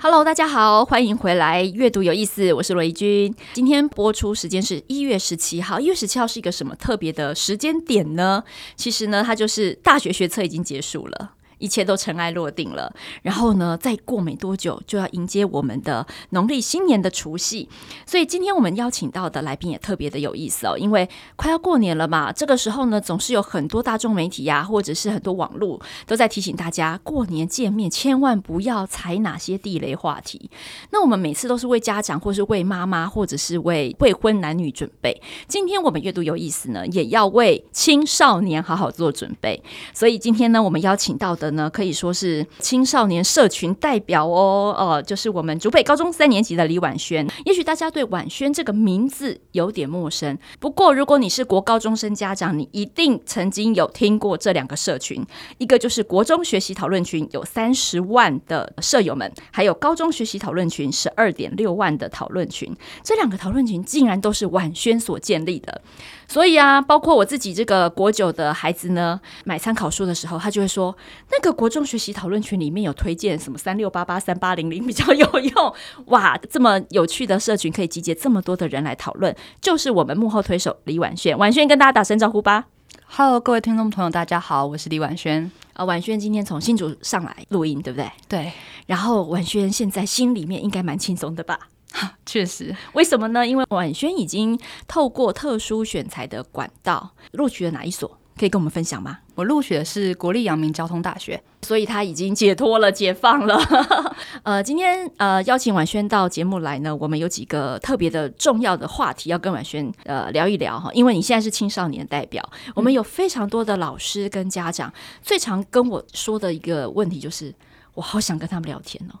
Hello，大家好，欢迎回来。阅读有意思，我是罗怡君。今天播出时间是一月十七号。一月十七号是一个什么特别的时间点呢？其实呢，它就是大学学测已经结束了。一切都尘埃落定了，然后呢，再过没多久就要迎接我们的农历新年的除夕，所以今天我们邀请到的来宾也特别的有意思哦，因为快要过年了嘛，这个时候呢，总是有很多大众媒体呀、或者是很多网络都在提醒大家，过年见面千万不要踩哪些地雷话题。那我们每次都是为家长，或是为妈妈，或者是为未婚男女准备。今天我们阅读有意思呢，也要为青少年好好做准备。所以今天呢，我们邀请到的。呢，可以说是青少年社群代表哦，呃，就是我们竹北高中三年级的李婉萱。也许大家对婉萱这个名字有点陌生，不过如果你是国高中生家长，你一定曾经有听过这两个社群，一个就是国中学习讨论群，有三十万的舍友们，还有高中学习讨论群，十二点六万的讨论群，这两个讨论群竟然都是婉萱所建立的。所以啊，包括我自己这个国九的孩子呢，买参考书的时候，他就会说，那个国中学习讨论群里面有推荐什么三六八八三八零零 比较有用，哇，这么有趣的社群可以集结这么多的人来讨论，就是我们幕后推手李婉萱。婉萱跟大家打声招呼吧。Hello，各位听众朋友，大家好，我是李婉萱。啊，婉萱今天从新竹上来录音，对不对？对。然后婉萱现在心里面应该蛮轻松的吧？确实，为什么呢？因为婉萱已经透过特殊选材的管道录取了哪一所？可以跟我们分享吗？我录取的是国立阳明交通大学，所以他已经解脱了、解放了。呃，今天呃邀请婉萱到节目来呢，我们有几个特别的重要的话题要跟婉萱呃聊一聊哈。因为你现在是青少年代表，我们有非常多的老师跟家长，最常跟我说的一个问题就是，我好想跟他们聊天哦，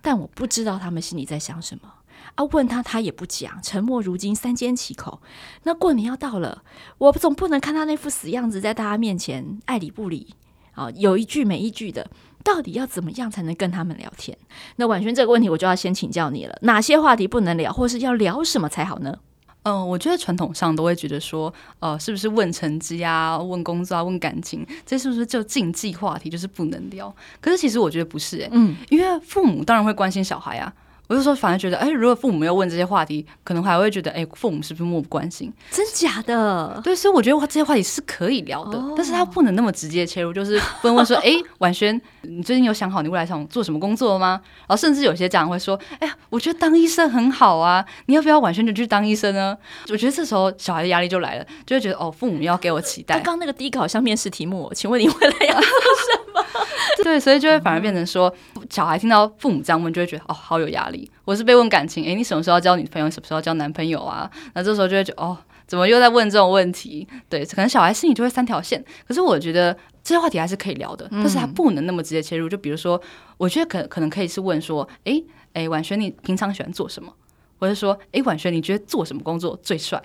但我不知道他们心里在想什么。啊，问他他也不讲，沉默如金，三缄其口。那过年要到了，我总不能看他那副死样子，在大家面前爱理不理啊，有一句没一句的，到底要怎么样才能跟他们聊天？那婉萱这个问题，我就要先请教你了，哪些话题不能聊，或是要聊什么才好呢？嗯、呃，我觉得传统上都会觉得说，呃，是不是问成绩啊、问工作啊、问感情，这是不是就禁忌话题，就是不能聊？可是其实我觉得不是、欸，嗯，因为父母当然会关心小孩啊。我就说，反而觉得，哎，如果父母没有问这些话题，可能还会觉得，哎，父母是不是漠不关心？真假的？对，所以我觉得这些话题是可以聊的，哦、但是他不能那么直接切入，就是问问说，哎，婉萱，你最近有想好你未来想做什么工作吗？然后甚至有些家长会说，哎呀，我觉得当医生很好啊，你要不要婉萱就去当医生呢？我觉得这时候小孩的压力就来了，就会觉得，哦，父母要给我期待。刚刚那个第一个好像面试题目，请问你未来要做什么？对，所以就会反而变成说，小孩听到父母这样问，就会觉得，哦，好有压力。我是被问感情，诶，你什么时候要交女朋友？什么时候要交男朋友啊？那这时候就会觉得，哦，怎么又在问这种问题？对，可能小孩心里就会三条线。可是我觉得这些话题还是可以聊的，但是他不能那么直接切入。就比如说，我觉得可可能可以是问说，诶诶，婉萱，你平常喜欢做什么？或者说，诶，婉萱，你觉得做什么工作最帅？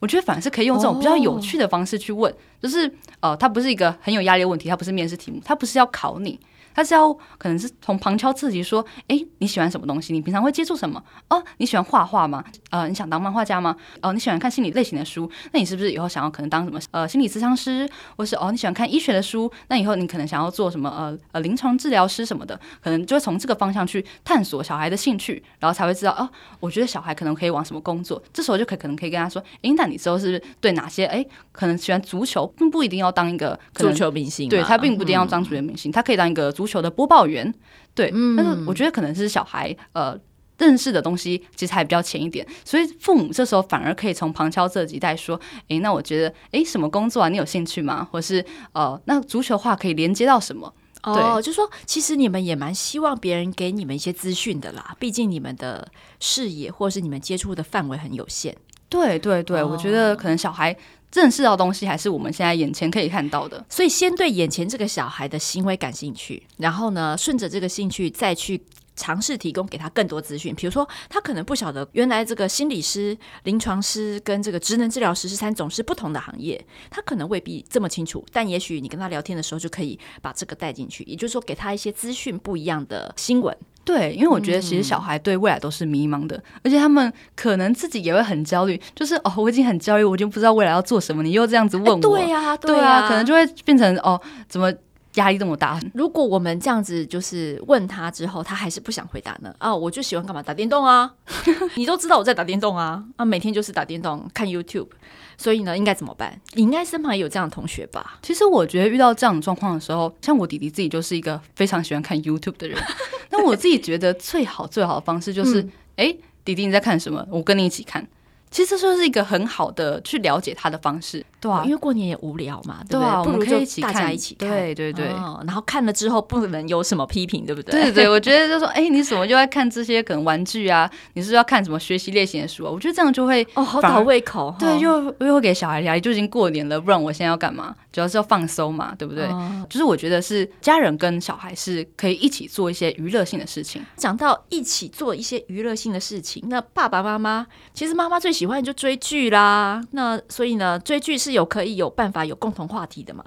我觉得反而是可以用这种比较有趣的方式去问，就是呃，它不是一个很有压力的问题，它不是面试题目，它不是要考你。他是要可能是从旁敲侧击说，诶，你喜欢什么东西？你平常会接触什么？哦，你喜欢画画吗？呃，你想当漫画家吗？哦，你喜欢看心理类型的书？那你是不是以后想要可能当什么呃心理咨商师？或是哦你喜欢看医学的书？那以后你可能想要做什么呃呃临床治疗师什么的？可能就会从这个方向去探索小孩的兴趣，然后才会知道哦，我觉得小孩可能可以往什么工作。这时候就可可能可以跟他说，哎，那你之后是不是对哪些哎可能喜欢足球，并不一定要当一个足球明星，对他并不一定要当足球明星，他可以当一个足球的播报员。对，但是我觉得可能是小孩呃认识的东西其实还比较浅一点，所以父母这时候反而可以从旁敲侧击带说，哎，那我觉得哎什么工作啊，你有兴趣吗？或是呃，那足球话可以连接到什么？哦，就说其实你们也蛮希望别人给你们一些资讯的啦，毕竟你们的视野或是你们接触的范围很有限。对对对，哦，我觉得可能小孩。认识到东西还是我们现在眼前可以看到的，所以先对眼前这个小孩的行为感兴趣，然后呢，顺着这个兴趣再去尝试提供给他更多资讯。比如说，他可能不晓得原来这个心理师、临床师跟这个职能治疗师是三种是不同的行业，他可能未必这么清楚。但也许你跟他聊天的时候，就可以把这个带进去，也就是说，给他一些资讯不一样的新闻。对，因为我觉得其实小孩对未来都是迷茫的，嗯、而且他们可能自己也会很焦虑，就是哦，我已经很焦虑，我已经不知道未来要做什么，你又这样子问我，欸、对呀、啊，对啊，可能就会变成哦，怎么压力这么大？如果我们这样子就是问他之后，他还是不想回答呢？啊，我就喜欢干嘛打电动啊，你都知道我在打电动啊，啊，每天就是打电动看 YouTube。所以呢，应该怎么办？你应该身旁也有这样的同学吧？其实我觉得遇到这样的状况的时候，像我弟弟自己就是一个非常喜欢看 YouTube 的人。那我自己觉得最好最好的方式就是，哎、嗯，弟弟你在看什么？我跟你一起看。其实这就是一个很好的去了解他的方式，对啊，因为过年也无聊嘛，对不对？啊、不如就大家一起看，对对对、哦。然后看了之后不能有什么批评，对不对？对对对，我觉得就说，哎，你怎么就在看这些可能玩具啊？你是要看什么学习类型的书啊？我觉得这样就会哦，好倒胃口，对，又又会给小孩压力。就已经过年了，不然我现在要干嘛？主要是要放松嘛，对不对？哦、就是我觉得是家人跟小孩是可以一起做一些娱乐性的事情。讲到一起做一些娱乐性的事情，那爸爸妈妈其实妈妈最喜欢就追剧。啦，那所以呢，追剧是有可以有办法有共同话题的嘛？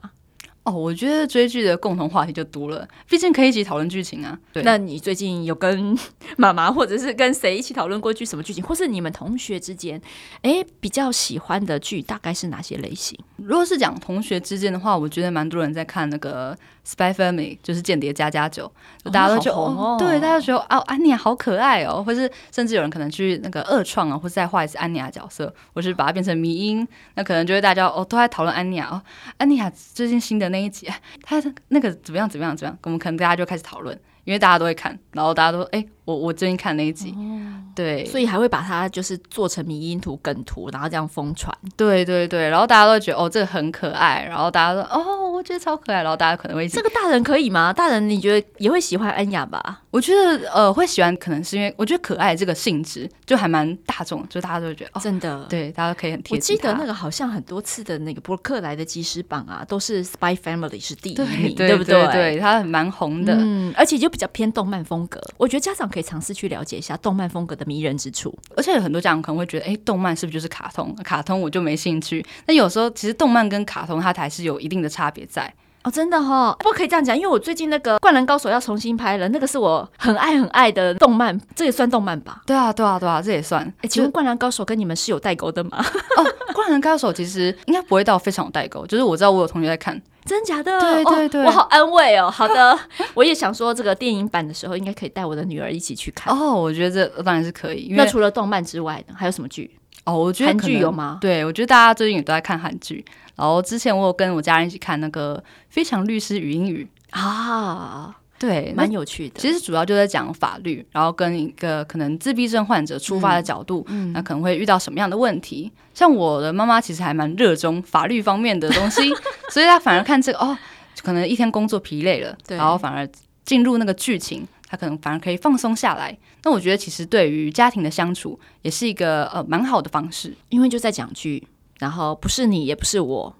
哦，我觉得追剧的共同话题就多了，毕竟可以一起讨论剧情啊。对，那你最近有跟 妈妈或者是跟谁一起讨论过剧？什么剧情，或是你们同学之间，哎，比较喜欢的剧大概是哪些类型？如果是讲同学之间的话，我觉得蛮多人在看那个。Spy Family 就是间谍家家酒，大家都觉得哦，对，大家都觉得哦，安妮亚好可爱哦，或是甚至有人可能去那个二创啊，或是再画一次安妮亚角色，或是把它变成迷因，那可能就会大家哦都在讨论安妮亚哦，安妮亚最近新的那一集，他那个怎么样怎么样怎么样，我们可能大家就开始讨论，因为大家都会看，然后大家都哎。我我最近看那一集，哦、对，所以还会把它就是做成迷因图、梗图，然后这样疯传。对对对，然后大家都觉得哦，这个很可爱，然后大家说哦，我觉得超可爱，然后大家可能会这个大人可以吗？大人你觉得也会喜欢恩雅吧？我觉得呃会喜欢，可能是因为我觉得可爱这个性质就还蛮大众，就大家都会觉得哦，真的，对，大家都可以很贴近。我记得那个好像很多次的那个博客来的即时榜啊，都是 Spy Family 是第一名，对，对不对？对，对，它很蛮红的，嗯，而且就比较偏动漫风格，我觉得家长可以尝试去了解。一下动漫风格的迷人之处，而且有很多家长可能会觉得，哎、欸，动漫是不是就是卡通？卡通我就没兴趣。那有时候其实动漫跟卡通它还是有一定的差别在哦，真的哈、哦，不可以这样讲，因为我最近那个《灌篮高手》要重新拍了，那个是我很爱很爱的动漫，这也算动漫吧？对啊，对啊，对啊，这也算。请问《灌篮高手》跟你们是有代沟的吗？哦，《灌篮高手》其实应该不会到非常有代沟，就是我知道我有同学在看。真假的？对对对，哦，我好安慰哦。好的，我也想说，这个电影版的时候，应该可以带我的女儿一起去看。哦，我觉得这当然是可以。那除了动漫之外呢，还有什么剧？哦，我觉得韩剧有吗？对，我觉得大家最近也都在看韩剧。然后之前我有跟我家人一起看那个《非常律师禹英语》啊。对，蛮有趣的。其实主要就在讲法律，然后跟一个可能自闭症患者出发的角度，嗯，那可能会遇到什么样的问题？嗯、像我的妈妈其实还蛮热衷法律方面的东西，所以她反而看这个哦，可能一天工作疲累了，然后反而进入那个剧情，她可能反而可以放松下来。那我觉得其实对于家庭的相处也是一个呃蛮好的方式，因为就在讲剧，然后不是你也不是我。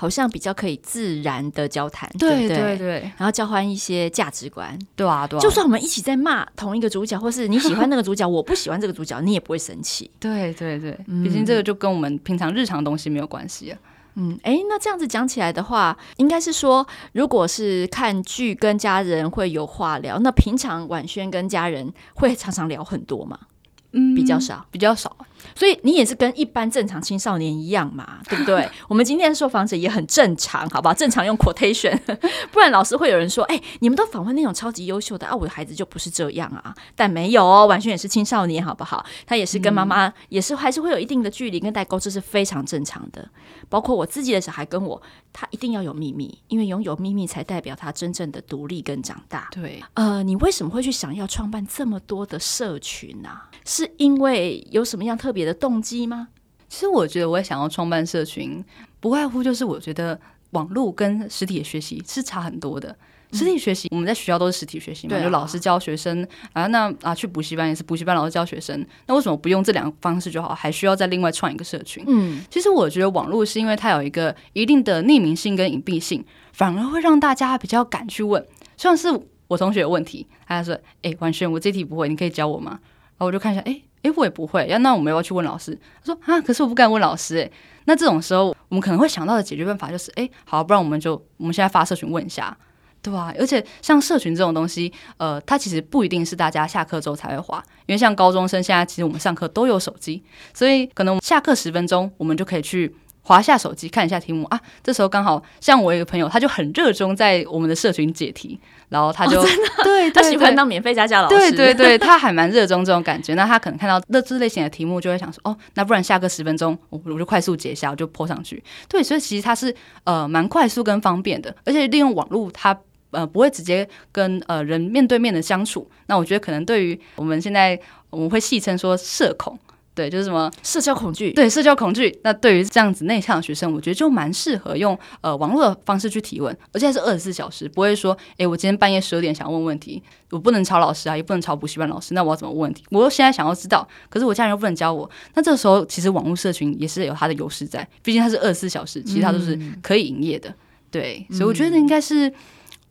好像比较可以自然的交谈，对对对，对，然后交换一些价值观，对啊对啊。就算我们一起在骂同一个主角，或是你喜欢那个主角，我不喜欢这个主角，你也不会生气。对对对，毕竟这个就跟我们平常日常东西没有关系啊。嗯，哎，那这样子讲起来的话，应该是说，如果是看剧跟家人会有话聊，那平常婉轩跟家人会常常聊很多吗？嗯，比较少，比较少。所以你也是跟一般正常青少年一样嘛，对不对？我们今天的受访者也很正常，好不好？正常用 quotation，不然老师会有人说：“哎、欸，你们都访问那种超级优秀的啊，我的孩子就不是这样啊。”但没有哦，婉萱也是青少年，好不好？他也是跟妈妈、嗯、也是还是会有一定的距离跟代沟，这是非常正常的。包括我自己的小孩跟我，他一定要有秘密，因为拥有秘密才代表他真正的独立跟长大。对，呃，你为什么会去想要创办这么多的社群呢、啊？是因为有什么样特别的动机吗？其实我觉得，我也想要创办社群，不外乎就是我觉得网络跟实体的学习是差很多的。实体学习，我们在学校都是实体学习嘛，就老师教学生啊，那啊去补习班也是补习班老师教学生。那为什么不用这两个方式就好，还需要再另外创一个社群？嗯，其实我觉得网络是因为它有一个一定的匿名性跟隐蔽性，反而会让大家比较敢去问，像是。我同学有问题，他就说：“哎、欸，婉瑄，我这题不会，你可以教我吗？”然后我就看一下，哎、欸、哎、欸，我也不会，要那我们要去问老师？他说：“啊，可是我不敢问老师。”哎，那这种时候，我们可能会想到的解决办法就是：哎、欸，好，不然我们就我们现在发社群问一下。对啊，而且像社群这种东西，呃，它其实不一定是大家下课之后才会滑，因为像高中生现在其实我们上课都有手机，所以可能下课十分钟我们就可以去滑下手机看一下题目啊。这时候刚好像我有一个朋友，他就很热衷在我们的社群解题，然后他就、对，他喜欢当免费家教老师，对对对，他还蛮热衷这种感觉。那他可能看到乐这类型的题目，就会想说，哦，那不然下课十分钟，我我就快速解一下，我就 po 上去。对，所以其实它是呃蛮快速跟方便的，而且利用网络它。呃，不会直接跟呃人面对面的相处，那我觉得可能对于我们现在我们会戏称说社恐，对，就是什么社交恐惧，对，社交恐惧。那对于这样子内向的学生，我觉得就蛮适合用呃网络的方式去提问，而且是二十四小时，不会说，诶，我今天半夜十二点想问问题，我不能吵老师啊，也不能吵补习班老师，那我要怎么问问题？我现在想要知道，可是我家人又不能教我，那这个时候其实网络社群也是有它的优势在，毕竟它是二十四小时，其实它都是可以营业的，嗯、对，所以我觉得应该是。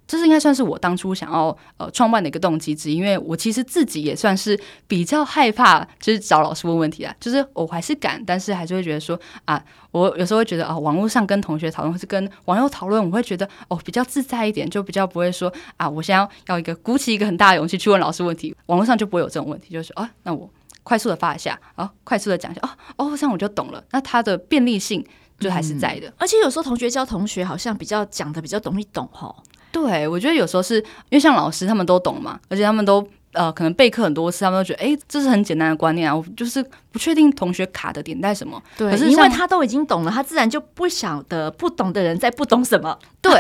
这是应该算是我当初想要呃创办的一个动机之一，因为我其实自己也算是比较害怕，就是找老师问问题啊，就是我还是敢，但是还是会觉得说啊，我有时候会觉得啊，网络上跟同学讨论或是跟网友讨论，我会觉得哦比较自在一点，就比较不会说啊，我现在要要一个鼓起一个很大的勇气去问老师问题，网络上就不会有这种问题，就是啊，那我快速的发一下，啊，快速的讲一下，哦哦，这样我就懂了，那它的便利性就还是在的，而且有时候同学教同学好像比较讲的比较容易懂哈。对，我觉得有时候是因为像老师他们都懂嘛，而且他们都呃可能备课很多次，他们都觉得哎，这是很简单的观念啊。我就是不确定同学卡的点在什么。对，可是因为他都已经懂了，他自然就不晓得不懂的人在不懂什么。对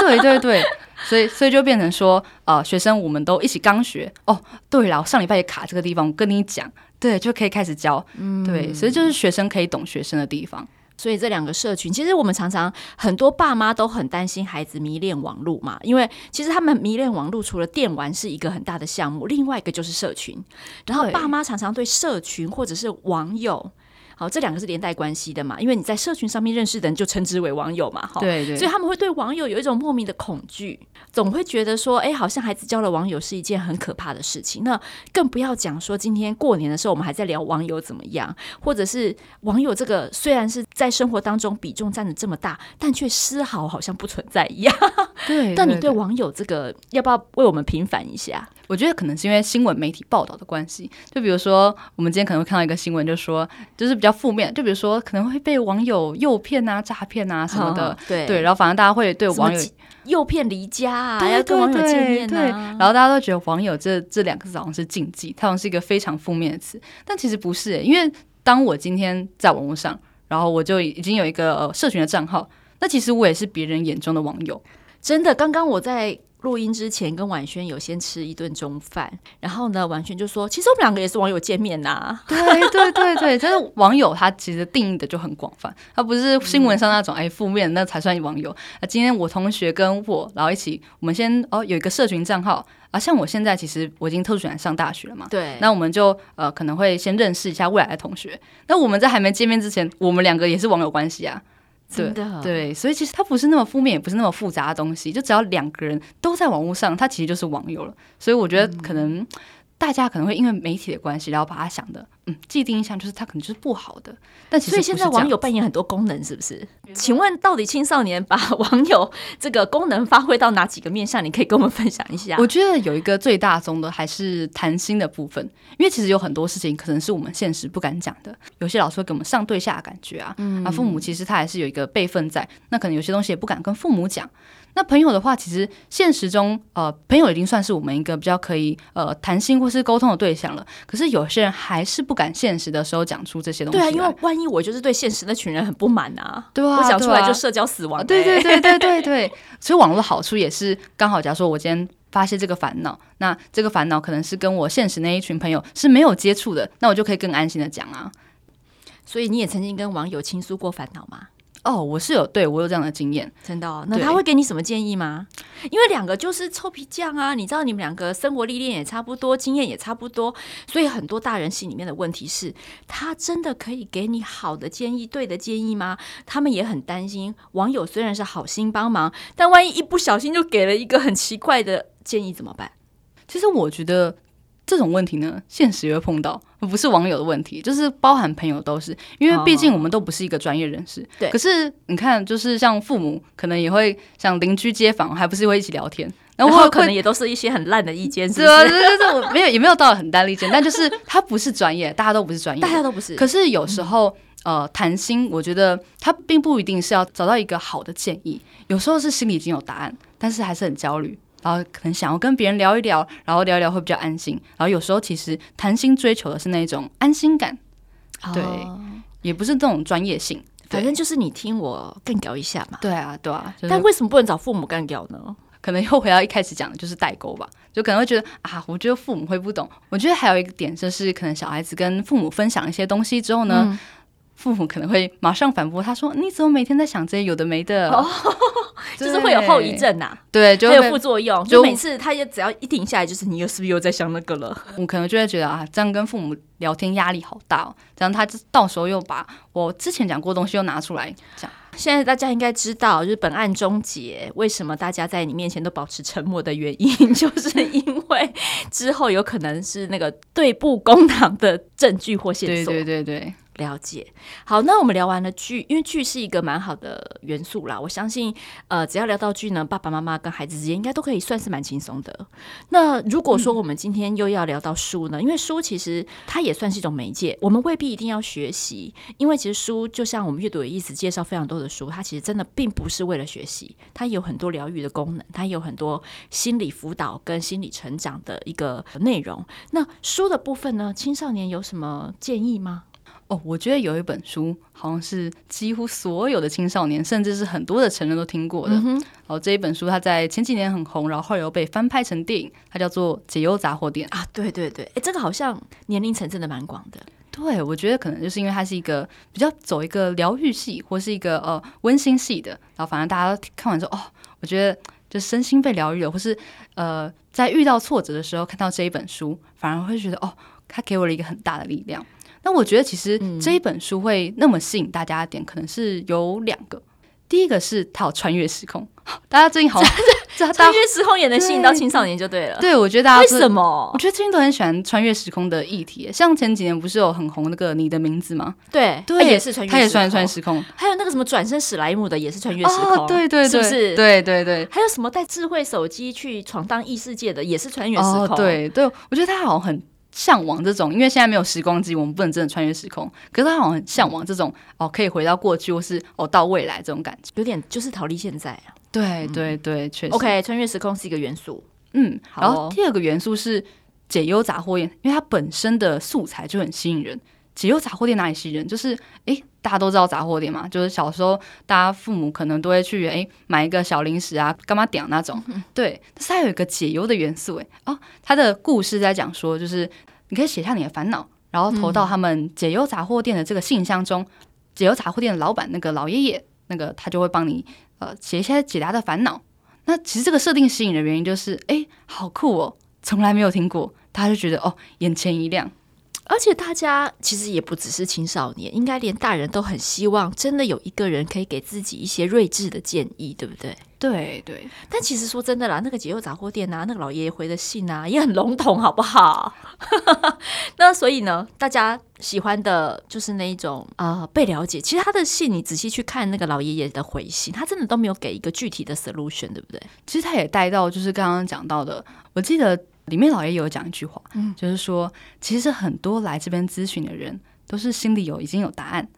对对对，所以所以就变成说，呃，学生我们都一起刚学哦。对了，我上礼拜也卡这个地方，我跟你讲，对，就可以开始教。嗯，对，所以就是学生可以懂学生的地方。所以这两个社群，其实我们常常很多爸妈都很担心孩子迷恋网络嘛，因为其实他们迷恋网络，除了电玩是一个很大的项目，另外一个就是社群。然后爸妈常常对社群或者是网友。好，这两个是连带关系的嘛，因为你在社群上面认识的人就称之为网友嘛，哈，对对，所以他们会对网友有一种莫名的恐惧，总会觉得说，哎，好像孩子交了网友是一件很可怕的事情。那更不要讲说今天过年的时候，我们还在聊网友怎么样，或者是网友这个虽然是在生活当中比重占的这么大，但却丝毫好像不存在一样。对，但你对网友这个要不要为我们平反一下？我觉得可能是因为新闻媒体报道的关系，就比如说我们今天可能会看到一个新闻，就说就是比较负面，就比如说可能会被网友诱骗啊、诈骗啊什么的，哦、对对，然后反正大家会对网友诱骗离家啊，对对对，要跟网友见面啊，对，然后大家都觉得网友这这两个字好像是禁忌，它好像是一个非常负面的词，但其实不是、欸，因为当我今天在网络上，然后我就已经有一个、呃、社群的账号，那其实我也是别人眼中的网友，真的。刚刚我在。录音之前跟婉萱有先吃一顿中饭，然后呢，婉萱就说：“其实我们两个也是网友见面呐、啊。”对对对对，但是网友他其实定义的就很广泛，他不是新闻上那种哎负面那才算网友。那今天我同学跟我然后一起，我们先哦有一个社群账号啊，像我现在其实我已经特殊选上大学了嘛，对，那我们就呃可能会先认识一下未来的同学。那我们在还没见面之前，我们两个也是网友关系啊。对对，所以其实它不是那么负面，也不是那么复杂的东西，就只要两个人都在网络上，它其实就是网友了。所以我觉得可能。嗯大家可能会因为媒体的关系，然后把它想的，嗯，既定印象就是它可能就是不好的。但其实，所以现在网友扮演很多功能，是不是？请问到底青少年 把网友这个功能发挥到哪几个面向？你可以跟我们分享一下。我觉得有一个最大宗的还是谈心的部分，因为其实有很多事情可能是我们现实不敢讲的。有些老师会给我们上对下的感觉啊，嗯，啊，父母其实他还是有一个辈分在，那可能有些东西也不敢跟父母讲。那朋友的话，其实现实中，呃，朋友已经算是我们一个比较可以呃谈心或是沟通的对象了。可是有些人还是不敢现实的时候讲出这些东西。对啊，因为万一我就是对现实那群人很不满啊，对啊，我讲出来就社交死亡，欸。对对对对对对。所以网络的好处也是刚好，假如说我今天发泄这个烦恼，那这个烦恼可能是跟我现实那一群朋友是没有接触的，那我就可以更安心的讲啊。所以你也曾经跟网友倾诉过烦恼吗？哦，我是有对我有这样的经验，真的哦。那他会给你什么建议吗？因为两个就是臭皮匠啊，你知道你们两个生活历练也差不多，经验也差不多，所以很多大人心里面的问题是，他真的可以给你好的建议、对的建议吗？他们也很担心，网友虽然是好心帮忙，但万一一不小心就给了一个很奇怪的建议怎么办？其实我觉得这种问题呢，现实也会碰到，不是网友的问题，就是包含朋友都是，因为毕竟我们都不是一个专业人士。对、哦。可是你看，就是像父母可能也会像邻居街坊，还不是会一起聊天，然后可能也都是一些很烂的意见，是吧？对对对，我没有也没有到很烂的意见，但就是他不是专业，大家都不是专业，大家都不是。可是有时候。呃，谈心，我觉得他并不一定是要找到一个好的建议，有时候是心里已经有答案，但是还是很焦虑，然后可能想要跟别人聊一聊，然后聊一聊会比较安心。然后有时候其实谈心追求的是那种安心感，对，哦、也不是这种专业性，反正就是你听我干聊一下嘛。对啊，对啊。就是、但为什么不能找父母干聊呢？可能又回到一开始讲的就是代沟吧，就可能会觉得啊，我觉得父母会不懂。我觉得还有一个点就是，可能小孩子跟父母分享一些东西之后呢。嗯父母可能会马上反驳，他说：“你怎么每天在想这些有的没的？”哦、就是会有后遗症呐、啊，对，就会有副作用。就每次他也只要一停下来，就是你又是不是又在想那个了？我可能就会觉得啊，这样跟父母聊天压力好大哦。这样他就到时候又把我之前讲过的东西又拿出来讲。现在大家应该知道，就是本案终结，为什么大家在你面前都保持沉默的原因，就是因为之后有可能是那个对簿公堂的证据或线索。对对对对。了解，好，那我们聊完了剧，因为剧是一个蛮好的元素啦。我相信，呃，只要聊到剧呢，爸爸妈妈跟孩子之间应该都可以算是蛮轻松的。那如果说我们今天又要聊到书呢？嗯、因为书其实它也算是一种媒介，我们未必一定要学习。因为其实书就像我们阅读有意思介绍非常多的书，它其实真的并不是为了学习，它有很多疗愈的功能，它有很多心理辅导跟心理成长的一个内容。那书的部分呢，青少年有什么建议吗？哦，我觉得有一本书，好像是几乎所有的青少年，甚至是很多的成人都听过的。嗯、哼哦，这一本书它在前几年很红，然后后来又被翻拍成电影，它叫做《解忧杂货店》啊。对对对，哎，这个好像年龄层真的蛮广的。对，我觉得可能就是因为它是一个比较走一个疗愈系，或是一个呃温馨系的，然后反正大家都看完之后，哦，我觉得就身心被疗愈了，或是呃在遇到挫折的时候看到这一本书，反而会觉得哦，它给我了一个很大的力量。那我觉得，其实这一本书会那么吸引大家的点，可能是有两个。第一个是它有穿越时空，大家最近好像 穿越时空也能吸引到青少年就对了。对，我觉得大家为什么？我觉得最近都很喜欢穿越时空的议题。像前几年不是有很红那个你的名字吗？对，对，也是穿越，他也算穿越时空。还有那个什么转身史莱姆的，也是穿越时空。对对对，是不是？对对对。还有什么带智慧手机去闯荡异世界的，也是穿越时空。对对，我觉得他好像很。向往这种，因为现在没有时光机，我们不能真的穿越时空。可是他好像很向往这种哦，可以回到过去，或是哦到未来这种感觉，有点就是逃离现在啊。对对对，确实。OK，穿越时空是一个元素。嗯，然后第二个元素是解忧杂货店，因为它本身的素材就很吸引人。解忧杂货店哪里吸引人？就是诶，大家都知道杂货店嘛，就是小时候大家父母可能都会去诶买一个小零食啊，干嘛点那种。嗯、对，但是它有一个解忧的元素诶。哦，它的故事在讲说，就是你可以写下你的烦恼，然后投到他们解忧杂货店的这个信箱中。嗯、解忧杂货店的老板那个老爷爷，那个他就会帮你呃写一些解答的烦恼。那其实这个设定吸引的原因就是，诶，好酷哦，从来没有听过，大家就觉得哦，眼前一亮。而且大家其实也不只是青少年，应该连大人都很希望，真的有一个人可以给自己一些睿智的建议，对不对？对对。但其实说真的啦，那个解忧杂货店啊，那个老爷爷回的信啊，也很笼统，好不好？那所以呢，大家喜欢的就是那一种啊、呃，被了解。其实他的信，你仔细去看那个老爷爷的回信，他真的都没有给一个具体的 solution，对不对？其实他也带到，就是刚刚讲到的，我记得。里面老爷有讲一句话，嗯，就是说，其实很多来这边咨询的人都是心里有已经有答案，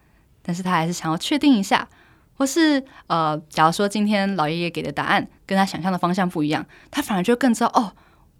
但是他还是想要确定一下，或是呃，假如说今天老爷爷给的答案跟他想象的方向不一样，他反而就更知道哦，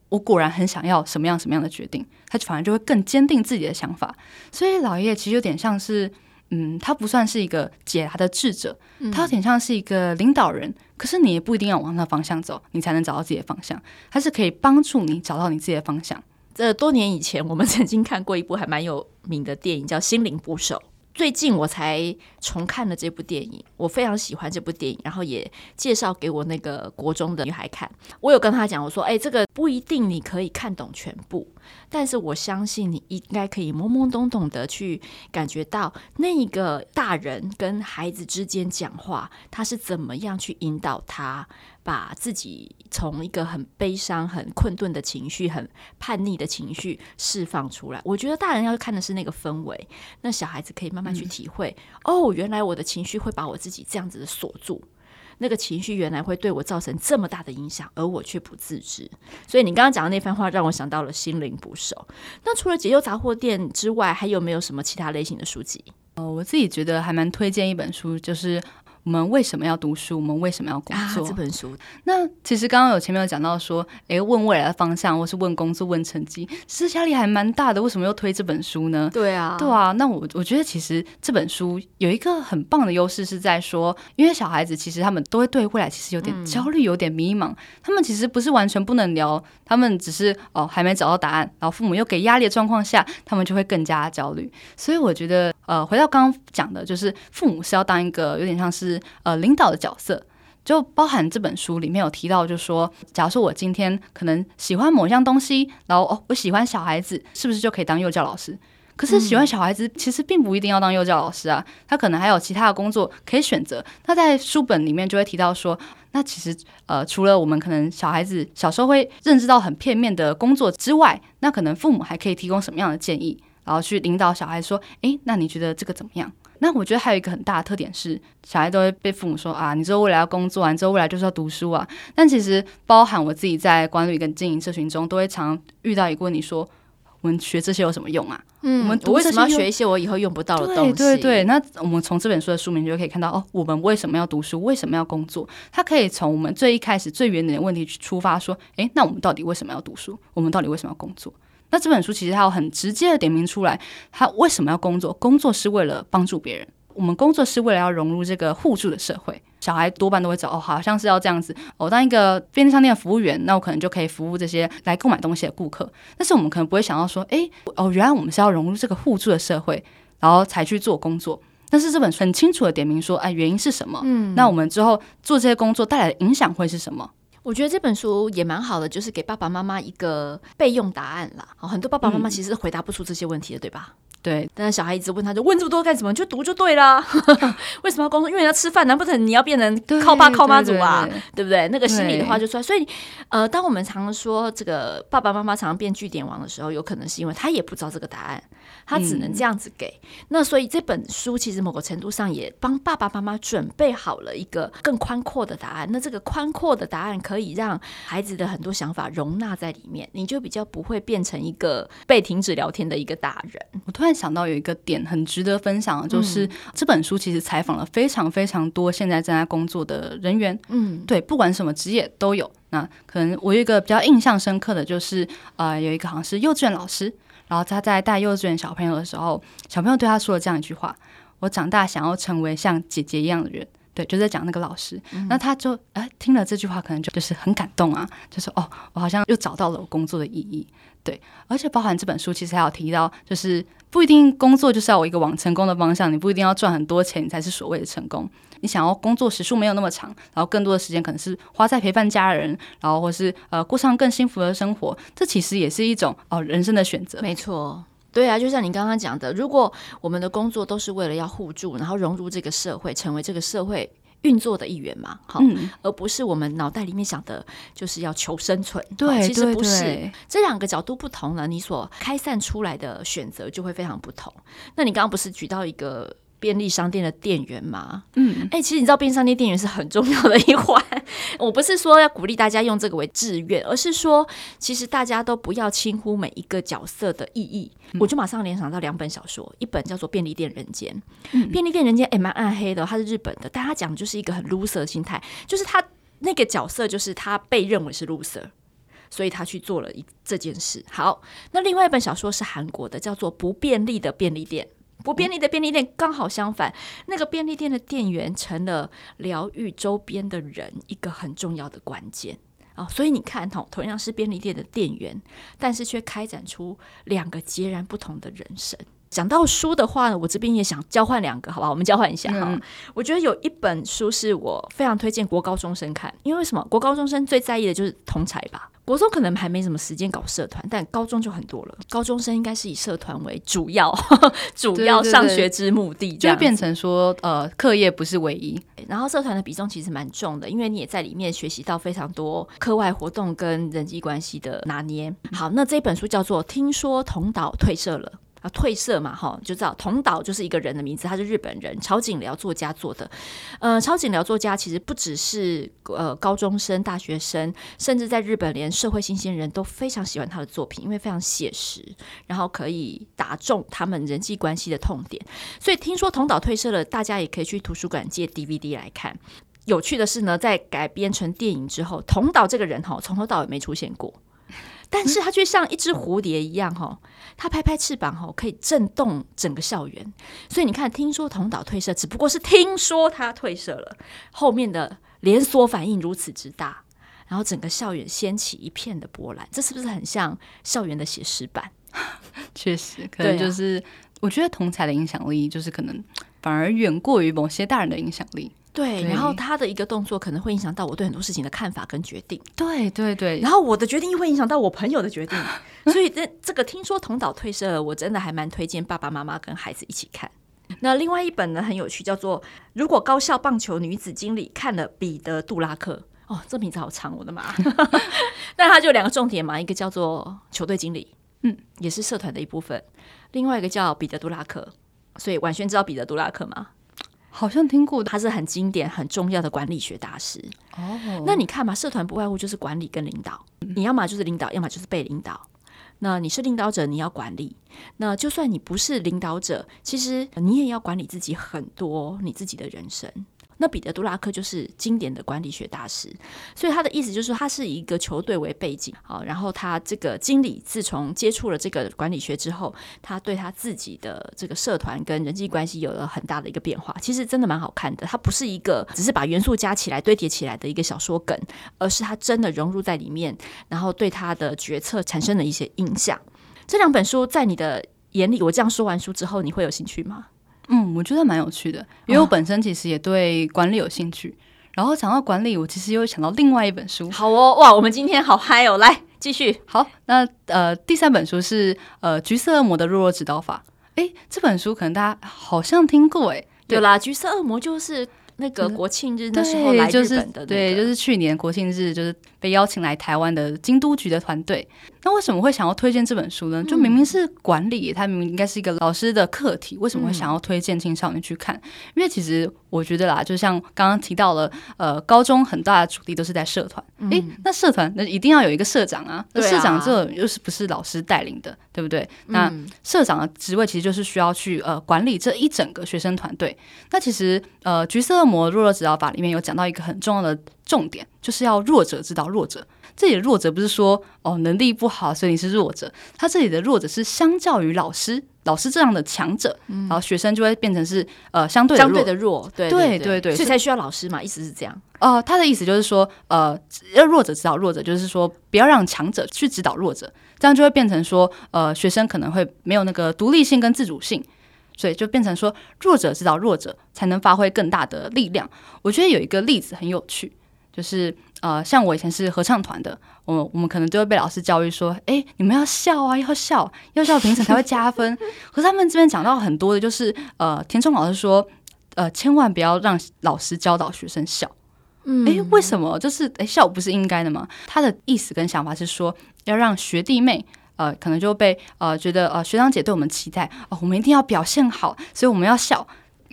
我果然很想要什么样什么样的决定，他反而就会更坚定自己的想法。所以老爷爷其实有点像是。嗯，他不算是一个解答的智者，他有点像是一个领导人。嗯、可是你也不一定要往那方向走，你才能找到自己的方向。它是可以帮助你找到你自己的方向。这多年以前，我们曾经看过一部还蛮有名的电影，叫《心灵捕手》。最近我才重看了这部电影，我非常喜欢这部电影，然后也介绍给我那个国中的女孩看。我有跟她讲，我说：“哎，这个不一定你可以看懂全部，但是我相信你应该可以懵懵懂懂的去感觉到那个大人跟孩子之间讲话，他是怎么样去引导他。”把自己从一个很悲伤、很困顿的情绪、很叛逆的情绪释放出来。我觉得大人要看的是那个氛围，那小孩子可以慢慢去体会。哦，原来我的情绪会把我自己这样子的锁住。那个情绪原来会对我造成这么大的影响，而我却不自知。所以你刚刚讲的那番话让我想到了心灵捕手。那除了解忧杂货店之外，还有没有什么其他类型的书籍？哦，我自己觉得还蛮推荐一本书，就是。我们为什么要读书？我们为什么要工作？啊、这本书，那其实刚刚有前面有讲到说，诶，问未来的方向，或是问工作、问成绩，其实压力还蛮大的。为什么又推这本书呢？对啊，对啊。那我我觉得其实这本书有一个很棒的优势，是在说，因为小孩子其实他们都会对未来其实有点焦虑、有点迷茫。嗯、他们其实不是完全不能聊，他们只是哦还没找到答案，然后父母又给压力的状况下，他们就会更加焦虑。所以我觉得，呃，回到刚刚讲的，就是父母是要当一个有点像是呃领导的角色，就包含这本书里面有提到，就说，假如说我今天可能喜欢某样东西，然后哦，我喜欢小孩子，是不是就可以当幼教老师？可是喜欢小孩子，其实并不一定要当幼教老师啊，他可能还有其他的工作可以选择。那在书本里面就会提到说，那其实呃，除了我们可能小孩子小时候会认知到很片面的工作之外，那可能父母还可以提供什么样的建议，然后去引导小孩说，诶，那你觉得这个怎么样？那我觉得还有一个很大的特点是，小孩都会被父母说啊，你之后未来要工作啊，你之后未来就是要读书啊。但其实包含我自己在管理跟经营社群中，都会常遇到一个问题说，我们学这些有什么用啊？嗯，我们读为什么要学一些我以后用不到的东西？对对对。那我们从这本书的书名就可以看到，哦，我们为什么要读书？为什么要工作？它可以从我们最一开始最原点的问题去出发，说，诶，那我们到底为什么要读书？我们到底为什么要工作？那这本书其实它有很直接的点明出来，他为什么要工作？工作是为了帮助别人。我们工作是为了要融入这个互助的社会。小孩多半都会找哦，好像是要这样子。我、哦、当一个便利商店的服务员，那我可能就可以服务这些来购买东西的顾客。但是我们可能不会想到说，诶，哦，原来我们是要融入这个互助的社会，然后才去做工作。但是这本书很清楚的点明说，哎，原因是什么？嗯，那我们之后做这些工作带来的影响会是什么？我觉得这本书也蛮好的，就是给爸爸妈妈一个备用答案啦。哦，很多爸爸妈妈其实回答不出这些问题的，对吧？对，但是小孩一直问他，就问这么多干什么？就读就对了。为什么要工作？因为要吃饭，难不成你要变成靠爸靠妈族啊？对，对，对，对不对？那个心里的话就出来。所以，呃，当我们常说这个爸爸妈妈常常变据点王的时候，有可能是因为他也不知道这个答案，他只能这样子给。嗯、那所以这本书其实某个程度上也帮爸爸妈妈准备好了一个更宽阔的答案。那这个宽阔的答案可以让孩子的很多想法容纳在里面，你就比较不会变成一个被停止聊天的一个大人。我突然。想到有一个点很值得分享的，就是、嗯、这本书其实采访了非常非常多现在正在工作的人员，嗯，对，不管什么职业都有。那可能我有一个比较印象深刻的就是，呃，有一个好像是幼稚园老师，然后他在带幼稚园小朋友的时候，小朋友对他说了这样一句话：“我长大想要成为像姐姐一样的人。”对，就在讲那个老师，嗯、那他就哎听了这句话，可能就就是很感动啊，就是哦，我好像又找到了我工作的意义。对，而且包含这本书其实还有提到，就是不一定工作就是要有一个往成功的方向，你不一定要赚很多钱你才是所谓的成功。你想要工作时数没有那么长，然后更多的时间可能是花在陪伴家人，然后或是呃过上更幸福的生活，这其实也是一种哦人生的选择。没错，对啊，就像你刚刚讲的，如果我们的工作都是为了要互助，然后融入这个社会，成为这个社会。运作的一员嘛，好，嗯、而不是我们脑袋里面想的，就是要求生存。对，其实不是，对对，这两个角度不同了，你所开散出来的选择就会非常不同。那你刚刚不是举到一个？便利商店的店员吗，嗯，哎、欸，其实你知道便利商店店员是很重要的一环。我不是说要鼓励大家用这个为志愿，而是说，其实大家都不要轻忽每一个角色的意义。嗯、我就马上联想到两本小说，一本叫做《便利店人间》，嗯，《便利店人间》哎，蛮暗黑的，它是日本的，但它讲就是一个很 loser 的心态，就是他那个角色就是他被认为是 loser，所以他去做了一这件事。好，那另外一本小说是韩国的，叫做《不便利的便利店》。不便利的便利店刚好相反，那个便利店的店员成了疗愈周边的人一个很重要的关键啊！所以你看，同同样是便利店的店员，但是却开展出两个截然不同的人生。讲到书的话呢，我这边也想交换两个，好吧？我们交换一下哈。嗯、我觉得有一本书是我非常推荐国高中生看，因为什么？国高中生最在意的就是同才吧。国中可能还没什么时间搞社团，但高中就很多了。高中生应该是以社团为主要，主要上学之目的，就会变成说，呃，课业不是唯一。然后社团的比重其实蛮重的，因为你也在里面学习到非常多课外活动跟人际关系的拿捏。好，那这本书叫做《听说同岛退社了》。啊，褪色嘛，哈，就知道桐岛就是一个人的名字，他是日本人，朝井辽作家做的。呃，朝井辽作家其实不只是呃高中生、大学生，甚至在日本连社会新鲜人都非常喜欢他的作品，因为非常写实，然后可以打中他们人际关系的痛点。所以听说桐岛褪色了，大家也可以去图书馆借 DVD 来看。有趣的是呢，在改编成电影之后，桐岛这个人哈，从头到尾没出现过。但是他却像一只蝴蝶一样，哈，他拍拍翅膀，哈，可以震动整个校园。所以你看，听说同岛退社，只不过是听说他退社了，后面的连锁反应如此之大，然后整个校园掀起一片的波澜。这是不是很像校园的写实版？确实，可能就是、啊、我觉得同才的影响力，就是可能反而远过于某些大人的影响力。对，然后他的一个动作可能会影响到我对很多事情的看法跟决定。对对对，然后我的决定又会影响到我朋友的决定。所以这这个听说同岛退社了，我真的还蛮推荐爸爸妈妈跟孩子一起看。那另外一本呢，很有趣，叫做《如果高校棒球女子经理看了彼得·杜拉克》。哦，这名字好长，我的妈！那它就两个重点嘛，一个叫做球队经理，嗯，也是社团的一部分；另外一个叫彼得·杜拉克。所以婉萱知道彼得·杜拉克吗？好像听过，他是很经典、很重要的管理学大师。哦，oh. 那你看嘛，社团不外乎就是管理跟领导，你要么就是领导，要么就是被领导。那你是领导者，你要管理。那就算你不是领导者，其实你也要管理自己很多你自己的人生。那彼得·杜拉克就是经典的管理学大师，所以他的意思就是，他是以一个球队为背景，好，然后他这个经理自从接触了这个管理学之后，他对他自己的这个社团跟人际关系有了很大的一个变化。其实真的蛮好看的，它不是一个只是把元素加起来堆叠起来的一个小说梗，而是他真的融入在里面，然后对他的决策产生了一些影响。这两本书在你的眼里，我这样说完书之后，你会有兴趣吗？嗯，我觉得蛮有趣的，因为我本身其实也对管理有兴趣。哦、然后讲到管理，我其实又想到另外一本书。好哦，哇，我们今天好嗨哦！来继续。好，那呃，第三本书是呃《橘色恶魔的弱弱指导法》。哎，这本书可能大家好像听过，哎，对啦，《橘色恶魔》就是那个国庆日那时候来日本的、那个，对，就是去年国庆日就是被邀请来台湾的京都局的团队。那为什么会想要推荐这本书呢？就明明是管理，它明明应该是一个老师的课题，为什么会想要推荐青少年去看？因为其实我觉得啦，就像刚刚提到了，呃，高中很大的主力都是在社团。诶，那社团那一定要有一个社长啊，那社长这又是不是老师带领的，对不对？那社长的职位其实就是需要去呃管理这一整个学生团队。那其实呃，橘色恶魔弱弱指导法里面有讲到一个很重要的重点，就是要弱者指导弱者。这里的弱者不是说哦能力不好，所以你是弱者。他这里的弱者是相较于老师，老师这样的强者，嗯、然后学生就会变成是呃相对的弱，相对的弱，对对对，对对，所以才需要老师嘛，意思是这样。哦、呃，他的意思就是说，呃，要弱者指导弱者，就是说不要让强者去指导弱者，这样就会变成说，呃，学生可能会没有那个独立性跟自主性，所以就变成说弱者指导弱者才能发挥更大的力量。我觉得有一个例子很有趣。就是呃，像我以前是合唱团的，我我们可能就会被老师教育说，哎，你们要笑啊，要笑，要笑评审才会加分。可是他们这边讲到很多的，就是呃，田中老师说，呃，千万不要让老师教导学生笑。嗯，哎，为什么？就是哎，笑不是应该的吗？他的意思跟想法是说，要让学弟妹呃，可能就被呃觉得呃学长姐对我们期待哦、我们一定要表现好，所以我们要笑。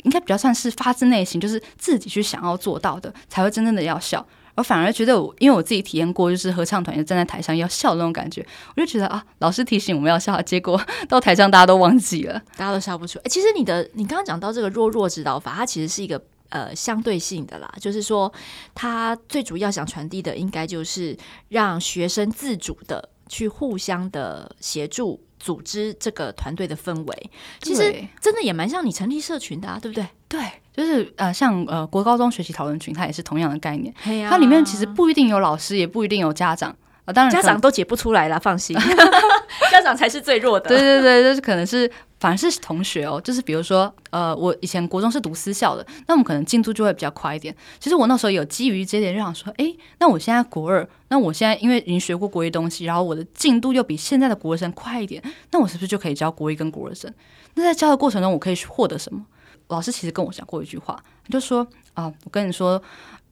应该比较算是发自内心，就是自己去想要做到的，才会真正的要笑。而反而觉得我，因为我自己体验过，就是合唱团站在台上要笑那种感觉，我就觉得啊，老师提醒我们要笑，结果 到台上大家都忘记了，大家都笑不出来。其实你的你刚刚讲到这个弱弱指导法，它其实是一个呃相对性的啦，就是说，他最主要想传递的，应该就是让学生自主的去互相的协助。组织这个团队的氛围，其实真的也蛮像你成立社群的啊，对不对？对，就是呃，像呃国高中学习讨论群，它也是同样的概念。啊、它里面其实不一定有老师，也不一定有家长啊、呃。当然，家长都解不出来了，放心 家长才是最弱的。对对对，就是可能是。反而是同学哦，就是比如说，呃，我以前国中是读私校的，那我们可能进度就会比较快一点。其实我那时候有基于这点，就想说，哎，那我现在国二，那我现在因为已经学过国一东西，然后我的进度又比现在的国生快一点，那我是不是就可以教国一跟国二生？那在教的过程中，我可以获得什么？老师其实跟我讲过一句话，他就说啊，我跟你说，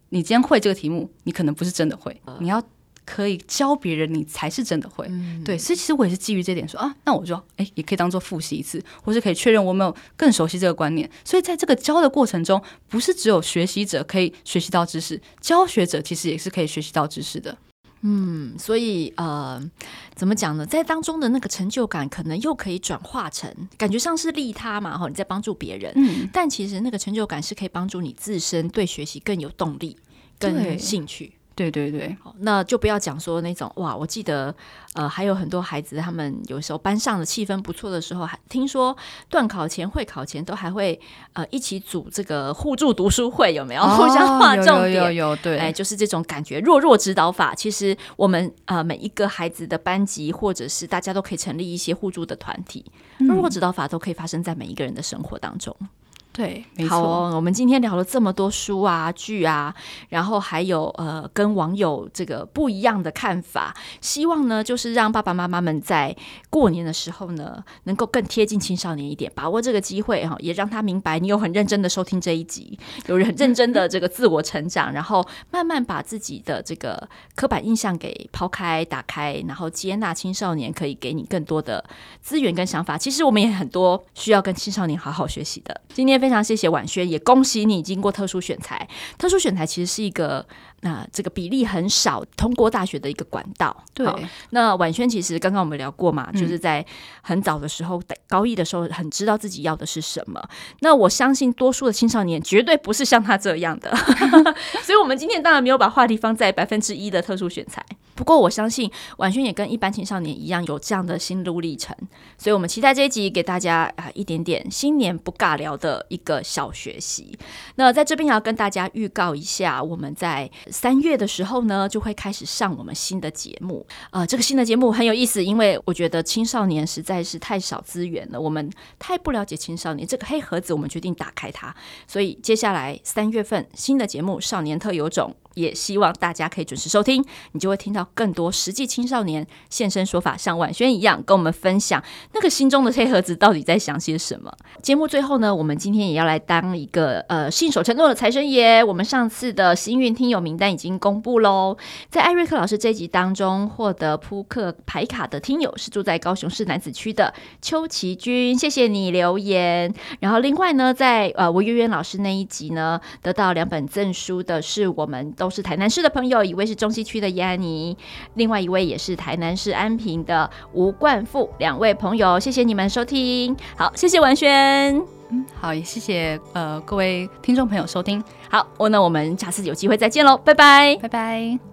你今天会这个题目，你可能不是真的会，你要。可以教别人，你才是真的会。嗯、对，所以其实我也是基于这点说啊，那我就哎，也可以当做复习一次，或是可以确认我没有更熟悉这个观念。所以在这个教的过程中，不是只有学习者可以学习到知识，教学者其实也是可以学习到知识的。嗯，所以呃，怎么讲呢？在当中的那个成就感，可能又可以转化成感觉上是利他嘛，哈，你在帮助别人。嗯，但其实那个成就感是可以帮助你自身对学习更有动力、更兴趣。对对对，好，那就不要讲说那种哇，我记得呃，还有很多孩子，他们有时候班上的气氛不错的时候，还听说段考前、会考前都还会呃一起组这个互助读书会，有没有？哦、互相划重点，有有，有有，对，哎，就是这种感觉。弱弱指导法，其实我们呃每一个孩子的班级，或者是大家都可以成立一些互助的团体，弱弱指导法都可以发生在每一个人的生活当中。对，没错。我们今天聊了这么多书啊、剧啊，然后还有呃，跟网友这个不一样的看法。希望呢，就是让爸爸妈妈们在过年的时候呢，能够更贴近青少年一点，把握这个机会哈，也让他明白你有很认真的收听这一集，有很认真的这个自我成长，然后慢慢把自己的这个刻板印象给抛开、打开，然后接纳青少年可以给你更多的资源跟想法。其实我们也很多需要跟青少年好好学习的。今天。非常谢谢婉萱，也恭喜你经过特殊选材。特殊选材其实是一个那、呃、这个比例很少通过大学的一个管道。对，那婉萱其实刚刚我们聊过嘛，嗯、就是在很早的时候，高一的时候很知道自己要的是什么。那我相信多数的青少年绝对不是像他这样的，所以我们今天当然没有把话题放在百分之一的特殊选才。不过我相信婉萱也跟一般青少年一样有这样的心路历程，所以我们期待这一集给大家啊一点点新年不尬聊的一个小学习。那在这边也要跟大家预告一下，我们在三月的时候呢就会开始上我们新的节目啊、这个新的节目很有意思，因为我觉得青少年实在是太少资源了，我们太不了解青少年这个黑盒子，我们决定打开它，所以接下来三月份新的节目《少年特有种》。也希望大家可以准时收听，你就会听到更多实际青少年现身说法，像婉萱一样跟我们分享那个心中的黑盒子到底在想些什么。节目最后呢，我们今天也要来当一个呃信守承诺的财神爷。我们上次的幸运听友名单已经公布喽，在艾瑞克老师这一集当中获得扑克牌卡的听友是住在高雄市楠梓区的邱奇君，谢谢你留言。然后另外呢，在呃吴月渊老师那一集呢，得到两本赠书的是我们。都是台南市的朋友，一位是中西区的叶安妮，另外一位也是台南市安平的吴冠富，两位朋友，谢谢你们收听，好，谢谢文轩，嗯，好，也谢谢呃各位听众朋友收听，好，我那我们下次有机会再见喽，拜拜，拜拜。